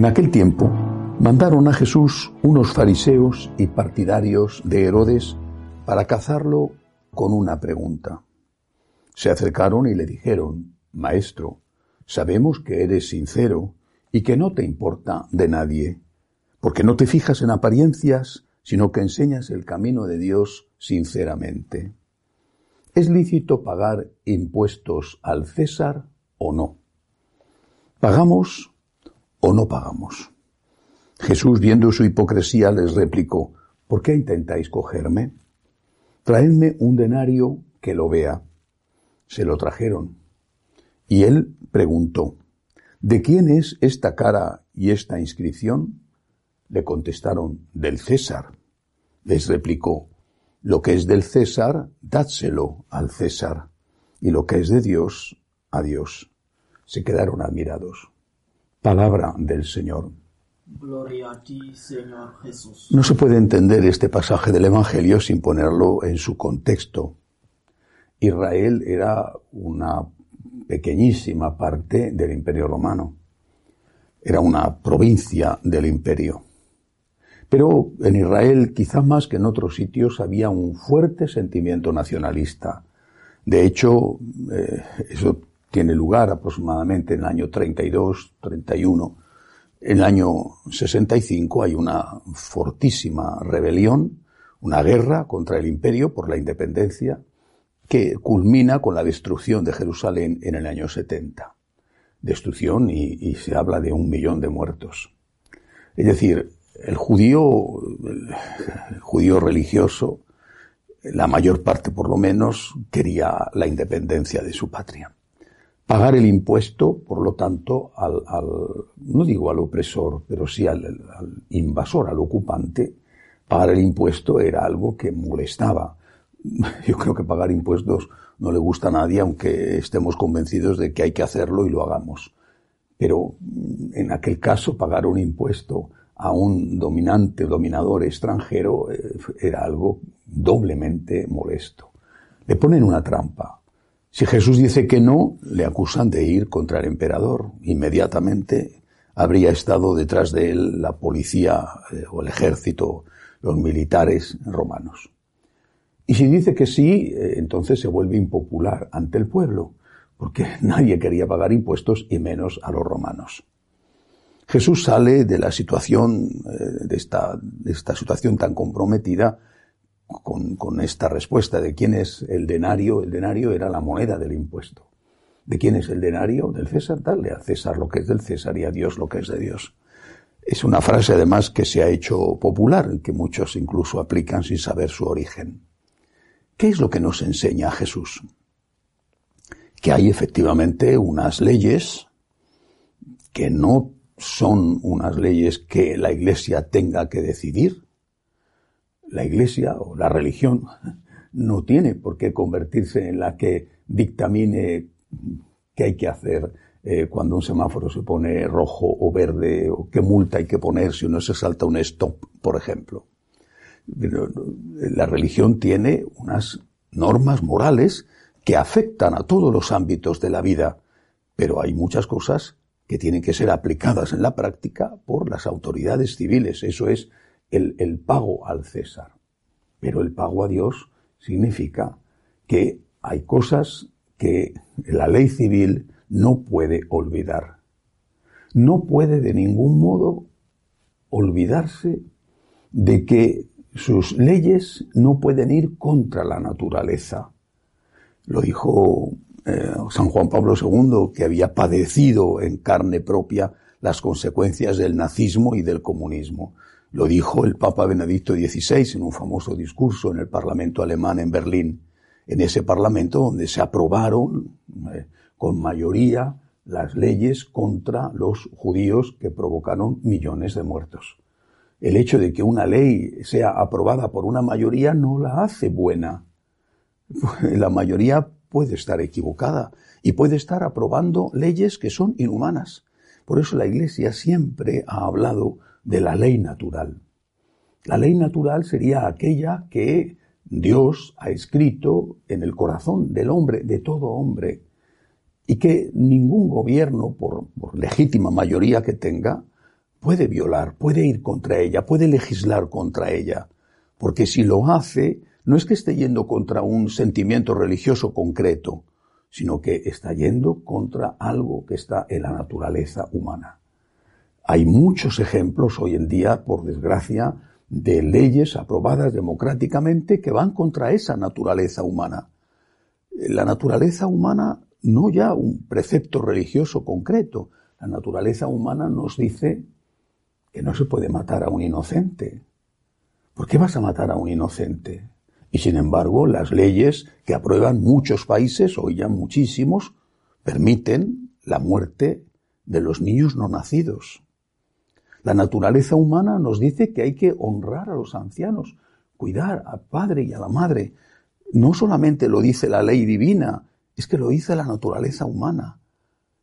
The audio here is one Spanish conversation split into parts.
En aquel tiempo mandaron a Jesús unos fariseos y partidarios de Herodes para cazarlo con una pregunta. Se acercaron y le dijeron, Maestro, sabemos que eres sincero y que no te importa de nadie, porque no te fijas en apariencias, sino que enseñas el camino de Dios sinceramente. ¿Es lícito pagar impuestos al César o no? ¿Pagamos o no pagamos? Jesús, viendo su hipocresía, les replicó, ¿por qué intentáis cogerme? Traedme un denario que lo vea. Se lo trajeron. Y él preguntó, ¿de quién es esta cara y esta inscripción? Le contestaron, del César. Les replicó, lo que es del César, dádselo al César, y lo que es de Dios, a Dios. Se quedaron admirados. Palabra del Señor. Gloria a ti, Señor Jesús. No se puede entender este pasaje del Evangelio sin ponerlo en su contexto. Israel era una pequeñísima parte del Imperio Romano. Era una provincia del imperio. Pero en Israel, quizá más que en otros sitios, había un fuerte sentimiento nacionalista. De hecho, eh, eso tiene lugar aproximadamente en el año 32, 31. En el año 65 hay una fortísima rebelión, una guerra contra el imperio por la independencia, que culmina con la destrucción de Jerusalén en el año 70. Destrucción y, se habla de un millón de muertos. Es decir, el judío, el judío religioso, la mayor parte por lo menos, quería la independencia de su patria. Pagar el impuesto, por lo tanto, al, al no digo al opresor, pero sí al, al invasor, al ocupante, pagar el impuesto era algo que molestaba. Yo creo que pagar impuestos no le gusta a nadie, aunque estemos convencidos de que hay que hacerlo y lo hagamos. Pero en aquel caso, pagar un impuesto a un dominante dominador extranjero eh, era algo doblemente molesto. Le ponen una trampa. Si Jesús dice que no, le acusan de ir contra el emperador. Inmediatamente habría estado detrás de él la policía eh, o el ejército, los militares romanos. Y si dice que sí, eh, entonces se vuelve impopular ante el pueblo, porque nadie quería pagar impuestos y menos a los romanos. Jesús sale de la situación, eh, de esta, de esta situación tan comprometida con, con, esta respuesta de quién es el denario. El denario era la moneda del impuesto. ¿De quién es el denario? Del César. Dale a César lo que es del César y a Dios lo que es de Dios. Es una frase además que se ha hecho popular, que muchos incluso aplican sin saber su origen. ¿Qué es lo que nos enseña Jesús? Que hay efectivamente unas leyes que no son unas leyes que la Iglesia tenga que decidir. La Iglesia o la religión no tiene por qué convertirse en la que dictamine qué hay que hacer eh, cuando un semáforo se pone rojo o verde o qué multa hay que poner si uno se salta un stop, por ejemplo. La religión tiene unas normas morales que afectan a todos los ámbitos de la vida, pero hay muchas cosas que tienen que ser aplicadas en la práctica por las autoridades civiles. Eso es el, pago al César. Pero el pago a Dios significa que hay cosas que la ley civil no puede olvidar. No puede de ningún modo olvidarse de que sus leyes no pueden ir contra la naturaleza. Lo dijo eh, San Juan Pablo II, que había padecido en carne propia las consecuencias del nazismo y del comunismo. Lo dijo el Papa Benedicto XVI en un famoso discurso en el Parlamento alemán en Berlín, en ese Parlamento donde se aprobaron eh, con mayoría las leyes contra los judíos que provocaron millones de muertos. El hecho de que una ley sea aprobada por una mayoría no la hace buena. La mayoría puede estar equivocada y puede estar aprobando leyes que son inhumanas. Por eso la Iglesia siempre ha hablado de la ley natural. La ley natural sería aquella que Dios ha escrito en el corazón del hombre, de todo hombre, y que ningún gobierno, por, por legítima mayoría que tenga, puede violar, puede ir contra ella, puede legislar contra ella, porque si lo hace, no es que esté yendo contra un sentimiento religioso concreto, sino que está yendo contra algo que está en la naturaleza humana. Hay muchos ejemplos hoy en día, por desgracia, de leyes aprobadas democráticamente que van contra esa naturaleza humana. La naturaleza humana, no ya un precepto religioso concreto, la naturaleza humana nos dice que no se puede matar a un inocente. ¿Por qué vas a matar a un inocente? Y sin embargo, las leyes que aprueban muchos países, hoy ya muchísimos, permiten la muerte de los niños no nacidos. La naturaleza humana nos dice que hay que honrar a los ancianos, cuidar al padre y a la madre. No solamente lo dice la ley divina, es que lo dice la naturaleza humana.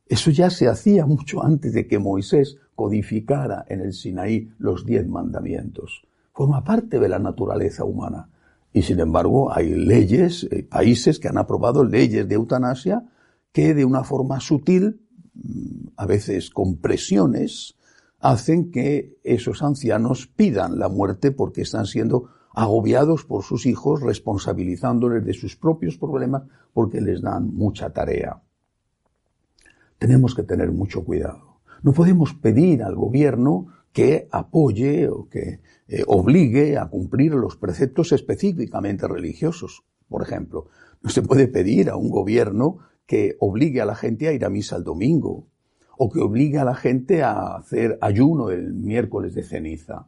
Eso ya se hacía mucho antes de que Moisés codificara en el Sinaí los diez mandamientos. Forma parte de la naturaleza humana. Y sin embargo, hay leyes, eh, países que han aprobado leyes de eutanasia que de una forma sutil, mm, a veces con presiones, hacen que esos ancianos pidan la muerte porque están siendo agobiados por sus hijos, responsabilizándoles de sus propios problemas porque les dan mucha tarea. Tenemos que tener mucho cuidado. No podemos pedir al gobierno que apoye o que eh, obligue a cumplir los preceptos específicamente religiosos. Por ejemplo, no se puede pedir a un gobierno que obligue a la gente a ir a misa el domingo o que obligue a la gente a hacer ayuno el miércoles de ceniza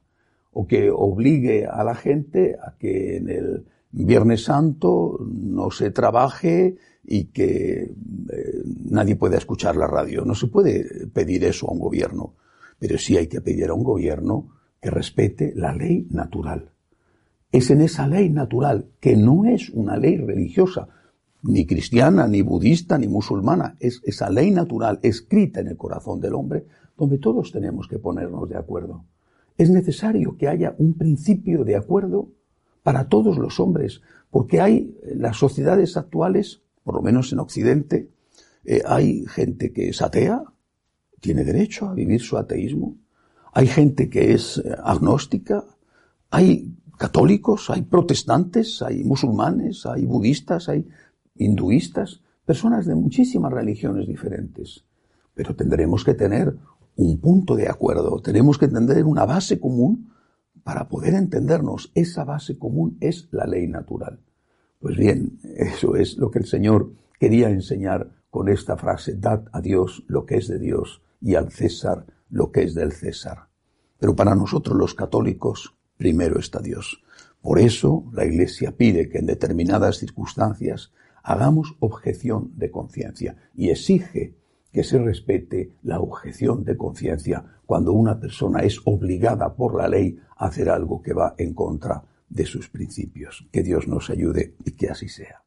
o que obligue a la gente a que en el Viernes Santo no se trabaje y que eh, nadie pueda escuchar la radio. No se puede pedir eso a un gobierno, pero sí hay que pedir a un gobierno que respete la ley natural. Es en esa ley natural, que no es una ley religiosa, ni cristiana, ni budista, ni musulmana, es esa ley natural escrita en el corazón del hombre, donde todos tenemos que ponernos de acuerdo. Es necesario que haya un principio de acuerdo para todos los hombres, porque hay las sociedades actuales, por lo menos en Occidente, eh, hay gente que es atea, tiene derecho a vivir su ateísmo, hay gente que es eh, agnóstica, hay católicos, hay protestantes, hay musulmanes, hay budistas, hay hinduistas, personas de muchísimas religiones diferentes. Pero tendremos que tener un punto de acuerdo, tenemos que tener una base común para poder entendernos. Esa base común es la ley natural. Pues bien, eso es lo que el Señor quería enseñar con esta frase, dad a Dios lo que es de Dios y al César lo que es del César. Pero para nosotros los católicos, primero está Dios. Por eso la Iglesia pide que en determinadas circunstancias hagamos objeción de conciencia y exige que se respete la objeción de conciencia cuando una persona es obligada por la ley a hacer algo que va en contra de sus principios. Que Dios nos ayude y que así sea.